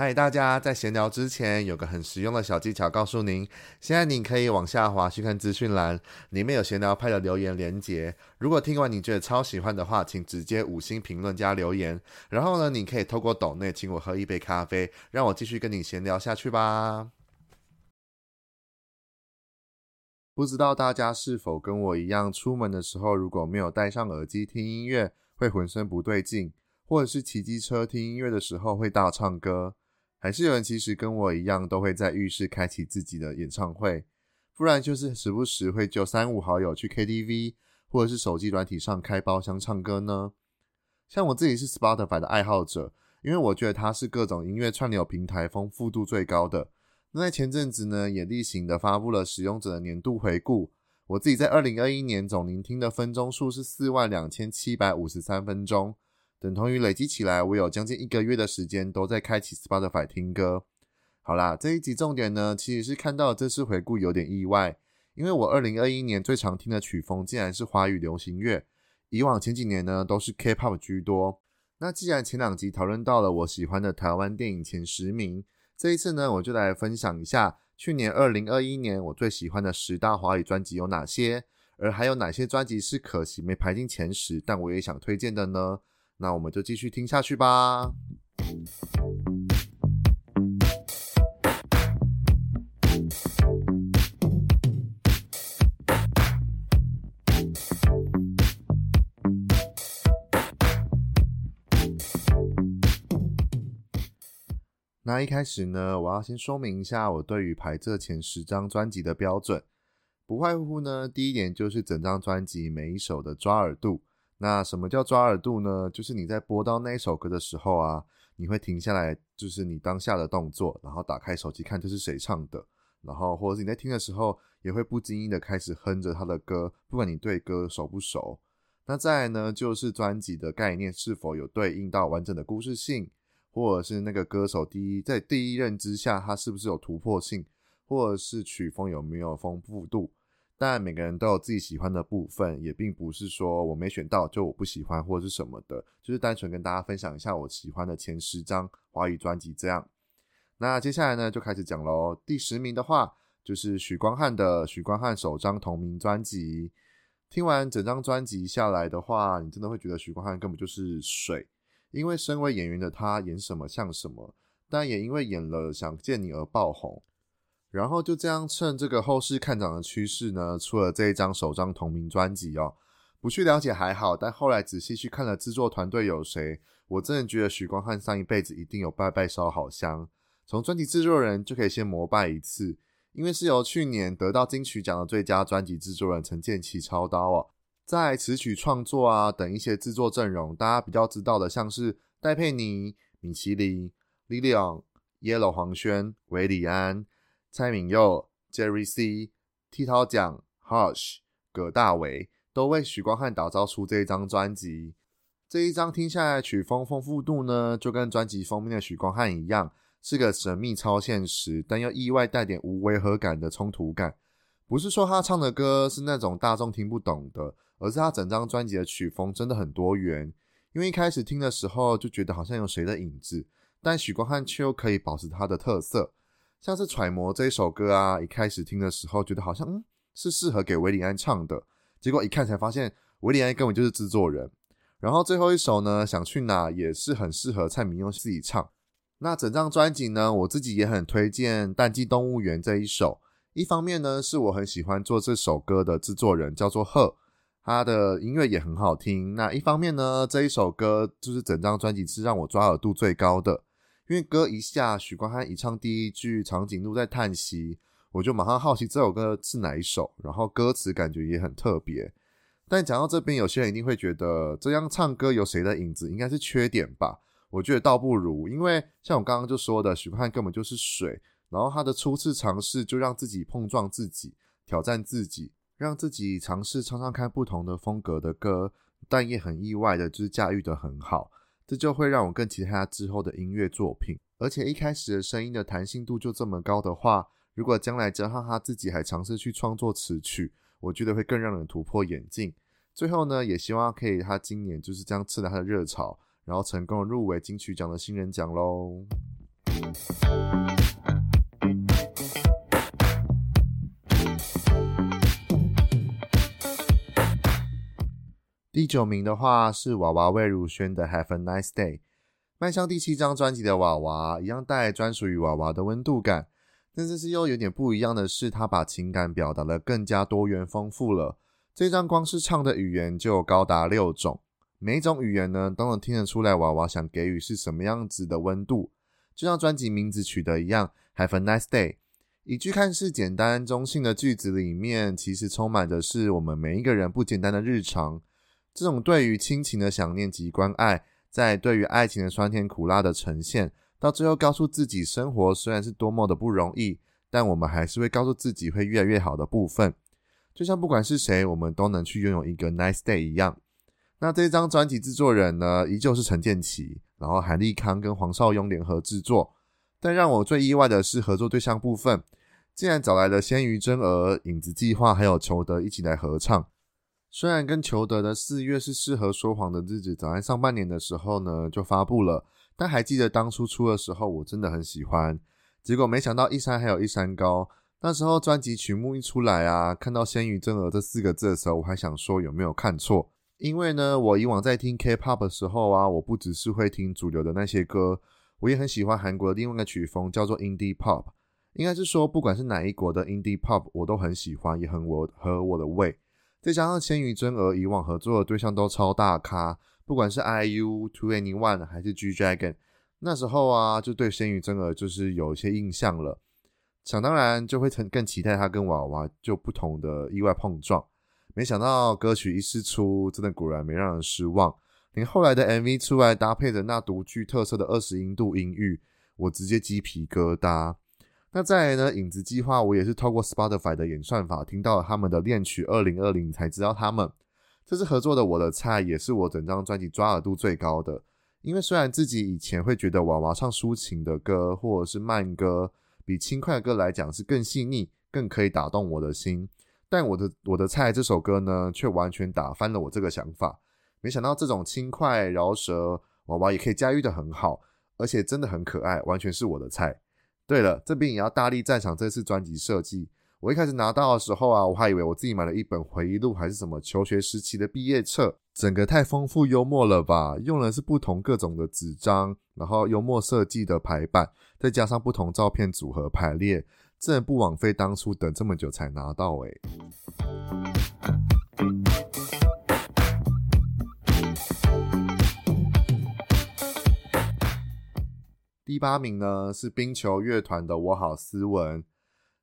嗨，大家在闲聊之前有个很实用的小技巧，告诉您：现在你可以往下滑去看资讯栏，里面有闲聊派的留言连接。如果听完你觉得超喜欢的话，请直接五星评论加留言。然后呢，你可以透过抖内请我喝一杯咖啡，让我继续跟你闲聊下去吧。不知道大家是否跟我一样，出门的时候如果没有戴上耳机听音乐，会浑身不对劲，或者是骑机车听音乐的时候会大唱歌。还是有人其实跟我一样，都会在浴室开启自己的演唱会，不然就是时不时会就三五好友去 KTV，或者是手机软体上开包厢唱歌呢。像我自己是 Spotify 的爱好者，因为我觉得它是各种音乐串流平台丰富度最高的。那在前阵子呢，也例行的发布了使用者的年度回顾。我自己在二零二一年总聆听的分钟数是四万两千七百五十三分钟。等同于累积起来，我有将近一个月的时间都在开启 Spotify 听歌。好啦，这一集重点呢，其实是看到这次回顾有点意外，因为我二零二一年最常听的曲风竟然是华语流行乐，以往前几年呢都是 K-pop 居多。那既然前两集讨论到了我喜欢的台湾电影前十名，这一次呢，我就来分享一下去年二零二一年我最喜欢的十大华语专辑有哪些，而还有哪些专辑是可惜没排进前十，但我也想推荐的呢？那我们就继续听下去吧。那一开始呢，我要先说明一下我对于排这前十张专辑的标准，不外乎呢，第一点就是整张专辑每一首的抓耳度。那什么叫抓耳度呢？就是你在播到那一首歌的时候啊，你会停下来，就是你当下的动作，然后打开手机看这是谁唱的，然后或者是你在听的时候，也会不经意的开始哼着他的歌，不管你对歌熟不熟。那再来呢，就是专辑的概念是否有对应到完整的故事性，或者是那个歌手第一在第一认知下，他是不是有突破性，或者是曲风有没有丰富度。但每个人都有自己喜欢的部分，也并不是说我没选到就我不喜欢或者是什么的，就是单纯跟大家分享一下我喜欢的前十张华语专辑这样。那接下来呢，就开始讲喽。第十名的话就是许光汉的许光汉首张同名专辑。听完整张专辑下来的话，你真的会觉得许光汉根本就是水，因为身为演员的他演什么像什么，但也因为演了想见你而爆红。然后就这样趁这个后市看涨的趋势呢，出了这一张首张同名专辑哦。不去了解还好，但后来仔细去看了制作团队有谁，我真的觉得许光汉上一辈子一定有拜拜烧好香。从专辑制作人就可以先膜拜一次，因为是由去年得到金曲奖的最佳专辑制作人陈建奇操刀哦。在词曲创作啊等一些制作阵容，大家比较知道的像是戴佩妮、米其林、Lilion、Yellow 黄轩、韦礼安。蔡敏佑、Jerry C、剃刀奖、Hush、葛大为都为许光汉打造出这一张专辑。这一张听下来，曲风丰富度呢，就跟专辑封面的许光汉一样，是个神秘超现实，但又意外带点无违和感的冲突感。不是说他唱的歌是那种大众听不懂的，而是他整张专辑的曲风真的很多元。因为一开始听的时候就觉得好像有谁的影子，但许光汉却又可以保持他的特色。像是揣摩这一首歌啊，一开始听的时候觉得好像嗯是适合给韦礼安唱的，结果一看才发现韦礼安根本就是制作人。然后最后一首呢，想去哪也是很适合蔡明佑自己唱。那整张专辑呢，我自己也很推荐《淡季动物园》这一首。一方面呢，是我很喜欢做这首歌的制作人叫做贺，他的音乐也很好听。那一方面呢，这一首歌就是整张专辑是让我抓耳度最高的。因为歌一下，许光汉一唱第一句，长颈鹿在叹息，我就马上好奇这首歌是哪一首，然后歌词感觉也很特别。但讲到这边，有些人一定会觉得这样唱歌有谁的影子，应该是缺点吧？我觉得倒不如，因为像我刚刚就说的，许光汉根本就是水，然后他的初次尝试就让自己碰撞自己，挑战自己，让自己尝试唱唱看不同的风格的歌，但也很意外的就是驾驭得很好。这就会让我更期待他之后的音乐作品，而且一开始的声音的弹性度就这么高的话，如果将来加上他自己还尝试去创作词曲，我觉得会更让人突破眼镜。最后呢，也希望可以他今年就是这样刺了他的热潮，然后成功入围金曲奖的新人奖喽。第九名的话是娃娃魏如萱的《Have a Nice Day》，迈向第七张专辑的娃娃一样带专属于娃娃的温度感，但这次又有点不一样的是，他把情感表达得更加多元丰富了。这张光是唱的语言就高达六种，每一种语言呢都能听得出来娃娃想给予是什么样子的温度，就像专辑名字取得一样，《Have a Nice Day》。一句看似简单中性的句子里面，其实充满的是我们每一个人不简单的日常。这种对于亲情的想念及关爱，在对于爱情的酸甜苦辣的呈现，到最后告诉自己，生活虽然是多么的不容易，但我们还是会告诉自己会越来越好的部分。就像不管是谁，我们都能去拥有一个 nice day 一样。那这张专辑制作人呢，依旧是陈建骐，然后韩立康跟黄少雍联合制作。但让我最意外的是合作对象部分，竟然找来了鲜于真儿、影子计划还有裘德一起来合唱。虽然跟裘德的四月是适合说谎的日子，早在上半年的时候呢就发布了，但还记得当初出的时候，我真的很喜欢。结果没想到一山还有一山高，那时候专辑曲目一出来啊，看到鲜于真儿这四个字的时候，我还想说有没有看错？因为呢，我以往在听 K-pop 的时候啊，我不只是会听主流的那些歌，我也很喜欢韩国的另外一个曲风，叫做 Indie Pop。应该是说，不管是哪一国的 Indie Pop，我都很喜欢，也很我合我的胃。再加上鲜于真儿以往合作的对象都超大咖，不管是 IU、2NE1 还是 G Dragon，那时候啊就对鲜于真儿就是有一些印象了。想当然就会更期待他跟娃娃就不同的意外碰撞。没想到歌曲一释出，真的果然没让人失望。连后来的 MV 出来搭配着那独具特色的二十音度音域，我直接鸡皮疙瘩。那再来呢？影子计划，我也是透过 Spotify 的演算法听到了他们的恋曲《二零二零》，才知道他们这次合作的。我的菜也是我整张专辑抓耳度最高的。因为虽然自己以前会觉得娃娃唱抒情的歌或者是慢歌，比轻快的歌来讲是更细腻、更可以打动我的心，但我的我的菜这首歌呢，却完全打翻了我这个想法。没想到这种轻快饶舌，娃娃也可以驾驭的很好，而且真的很可爱，完全是我的菜。对了，这边也要大力赞赏这次专辑设计。我一开始拿到的时候啊，我还以为我自己买了一本回忆录，还是什么求学时期的毕业册。整个太丰富幽默了吧？用的是不同各种的纸张，然后幽默设计的排版，再加上不同照片组合排列，真的不枉费当初等这么久才拿到诶、第八名呢是冰球乐团的《我好斯文》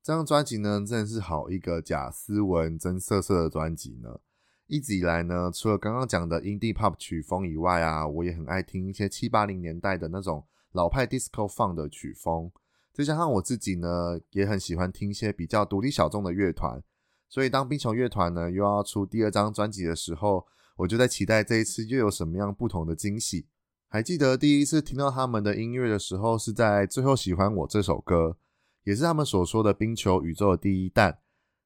这张专辑呢，真的是好一个假斯文真色色的专辑呢。一直以来呢，除了刚刚讲的 Indie Pop 曲风以外啊，我也很爱听一些七八零年代的那种老派 Disco fun 的曲风。再加上我自己呢，也很喜欢听一些比较独立小众的乐团。所以当冰球乐团呢又要出第二张专辑的时候，我就在期待这一次又有什么样不同的惊喜。还记得第一次听到他们的音乐的时候，是在《最后喜欢我》这首歌，也是他们所说的冰球宇宙的第一弹。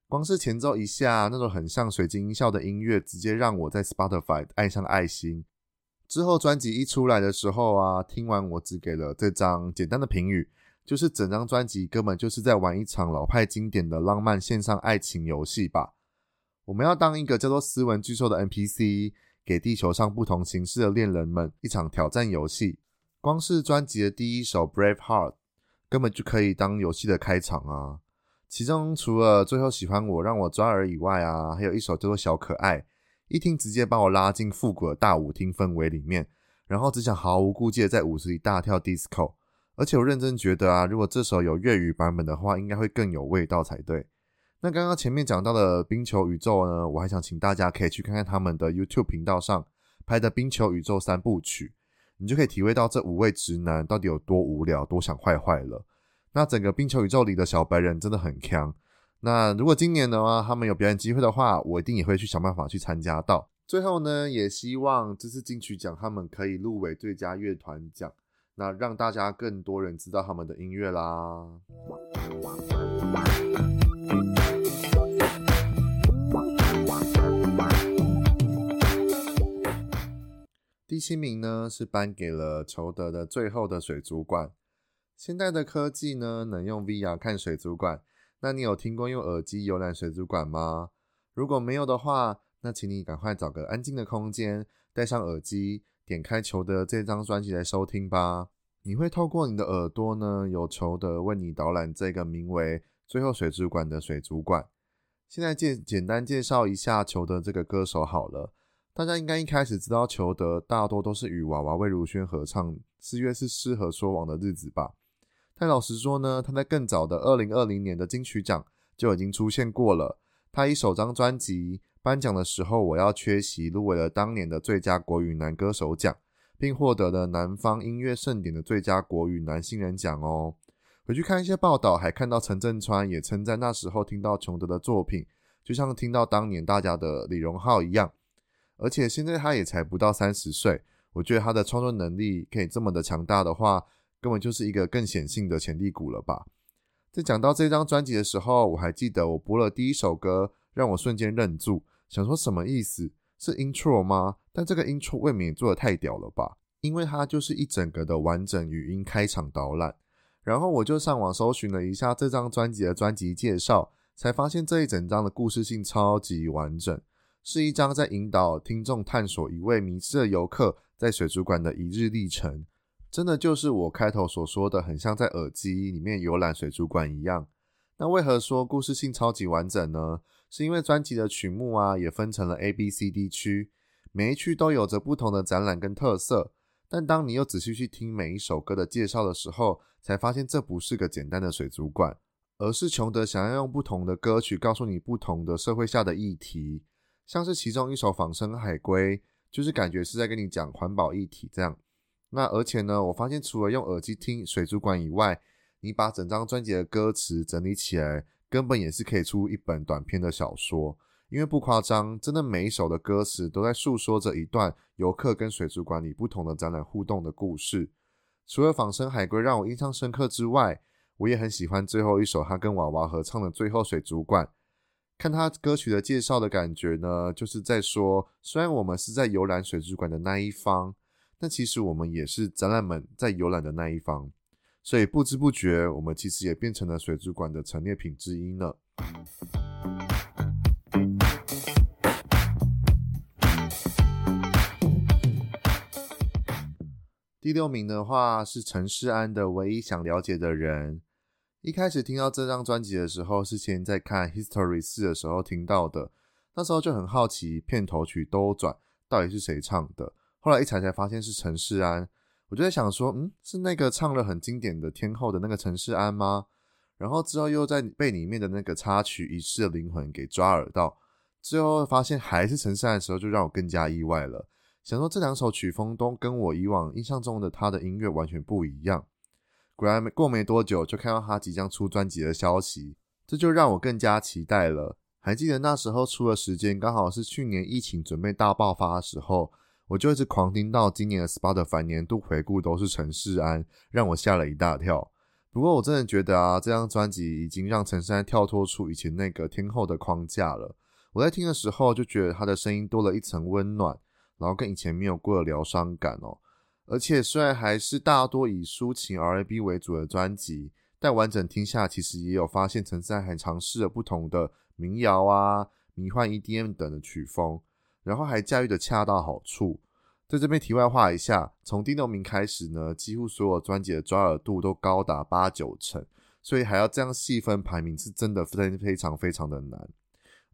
光是前奏一下，那种很像水晶音效的音乐，直接让我在 Spotify 爱上爱心。之后专辑一出来的时候啊，听完我只给了这张简单的评语，就是整张专辑根本就是在玩一场老派经典的浪漫线上爱情游戏吧。我们要当一个叫做斯文巨兽的 NPC。给地球上不同形式的恋人们一场挑战游戏。光是专辑的第一首《Brave Heart》根本就可以当游戏的开场啊！其中除了最后喜欢我让我抓耳以外啊，还有一首叫做《小可爱》，一听直接把我拉进复古的大舞厅氛围里面，然后只想毫无顾忌的在舞池里大跳 disco。而且我认真觉得啊，如果这首有粤语版本的话，应该会更有味道才对。那刚刚前面讲到的冰球宇宙呢，我还想请大家可以去看看他们的 YouTube 频道上拍的冰球宇宙三部曲，你就可以体会到这五位直男到底有多无聊，多想坏坏了。那整个冰球宇宙里的小白人真的很强。那如果今年的话，他们有表演机会的话，我一定也会去想办法去参加到。最后呢，也希望这次金曲奖他们可以入围最佳乐团奖，那让大家更多人知道他们的音乐啦。第七名呢是颁给了裘德的《最后的水族馆》现代的科技呢，能用 VR 看水族馆。那你有听过用耳机游览水族馆吗？如果没有的话，那请你赶快找个安静的空间，戴上耳机，点开裘德这张专辑来收听吧。你会透过你的耳朵呢，由裘德为你导览这个名为“最后水族馆”的水族馆。现在介简单介绍一下裘德这个歌手好了。大家应该一开始知道裘德，大多都是与娃娃魏如萱合唱《四月是适合说谎的日子》吧。但老实说呢，他在更早的二零二零年的金曲奖就已经出现过了。他以首张专辑颁奖的时候，我要缺席，入围了当年的最佳国语男歌手奖，并获得了南方音乐盛典的最佳国语男新人奖哦。回去看一些报道，还看到陈镇川也称赞那时候听到琼德的作品，就像听到当年大家的李荣浩一样。而且现在他也才不到三十岁，我觉得他的创作能力可以这么的强大的话。根本就是一个更显性的潜力股了吧？在讲到这张专辑的时候，我还记得我播了第一首歌，让我瞬间愣住，想说什么意思？是 intro 吗？但这个 intro 未免也做的太屌了吧？因为它就是一整个的完整语音开场导览。然后我就上网搜寻了一下这张专辑的专辑介绍，才发现这一整张的故事性超级完整，是一张在引导听众探索一位迷失的游客在水族馆的一日历程。真的就是我开头所说的，很像在耳机里面游览水族馆一样。那为何说故事性超级完整呢？是因为专辑的曲目啊，也分成了 A、B、C、D 区，每一区都有着不同的展览跟特色。但当你又仔细去听每一首歌的介绍的时候，才发现这不是个简单的水族馆，而是琼德想要用不同的歌曲告诉你不同的社会下的议题。像是其中一首《仿生海龟》，就是感觉是在跟你讲环保议题这样。那而且呢，我发现除了用耳机听水族馆以外，你把整张专辑的歌词整理起来，根本也是可以出一本短篇的小说。因为不夸张，真的每一首的歌词都在诉说着一段游客跟水族馆里不同的展览互动的故事。除了仿生海龟让我印象深刻之外，我也很喜欢最后一首他跟娃娃合唱的《最后水族馆》。看他歌曲的介绍的感觉呢，就是在说，虽然我们是在游览水族馆的那一方。但其实我们也是展览们在游览的那一方，所以不知不觉，我们其实也变成了水族馆的陈列品之一呢。第六名的话是陈世安的《唯一想了解的人》。一开始听到这张专辑的时候，是先在看《History 四》的时候听到的，那时候就很好奇片头曲《兜转》到底是谁唱的。后来一查才发现是陈世安，我就在想说，嗯，是那个唱了很经典的天后的那个陈世安吗？然后之后又在被里面的那个插曲《遗失的灵魂》给抓耳到，最后发现还是陈世安的时候，就让我更加意外了。想说这两首曲风都跟我以往印象中的他的音乐完全不一样。果然没过没多久，就看到他即将出专辑的消息，这就让我更加期待了。还记得那时候出的时间刚好是去年疫情准备大爆发的时候。我就一直狂听到今年的 Spotify 年度回顾都是陈世安，让我吓了一大跳。不过我真的觉得啊，这张专辑已经让陈世安跳脱出以前那个天后的框架了。我在听的时候就觉得他的声音多了一层温暖，然后跟以前没有过的疗伤感哦。而且虽然还是大多以抒情 R&B 为主的专辑，但完整听下其实也有发现陈势安还尝试了不同的民谣啊、迷幻 EDM 等的曲风。然后还驾驭的恰到好处，在这边题外话一下，从第六名开始呢，几乎所有专辑的抓耳度都高达八九成，所以还要这样细分排名，是真的非非常非常的难。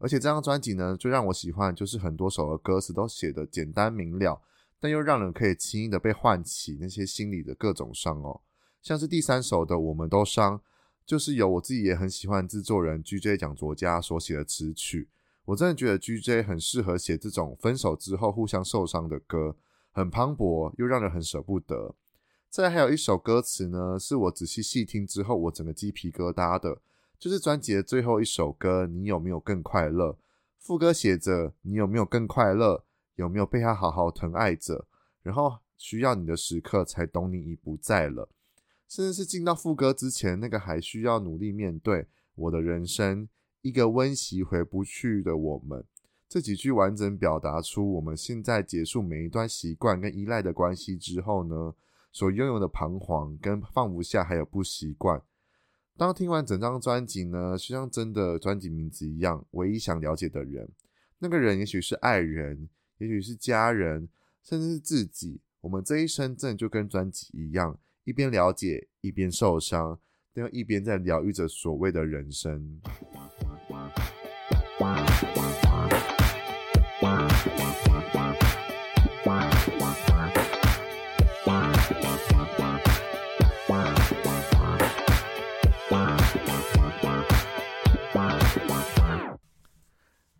而且这张专辑呢，最让我喜欢就是很多首的歌词都写得简单明了，但又让人可以轻易的被唤起那些心里的各种伤哦。像是第三首的《我们都伤》，就是由我自己也很喜欢制作人 GJ 蒋卓嘉所写的词曲。我真的觉得 GJ 很适合写这种分手之后互相受伤的歌，很磅礴又让人很舍不得。再还有一首歌词呢，是我仔细细听之后我整个鸡皮疙瘩的，就是专辑的最后一首歌《你有没有更快乐》。副歌写着“你有没有更快乐？有没有被他好好疼爱着？然后需要你的时刻才懂你已不在了。”甚至是进到副歌之前那个还需要努力面对我的人生。一个温习回不去的我们，这几句完整表达出我们现在结束每一段习惯跟依赖的关系之后呢，所拥有的彷徨跟放不下，还有不习惯。当听完整张专辑呢，就像真的专辑名字一样，唯一想了解的人，那个人也许是爱人，也许是家人，甚至是自己。我们这一生真的就跟专辑一样，一边了解，一边受伤，但又一边在疗愈着所谓的人生。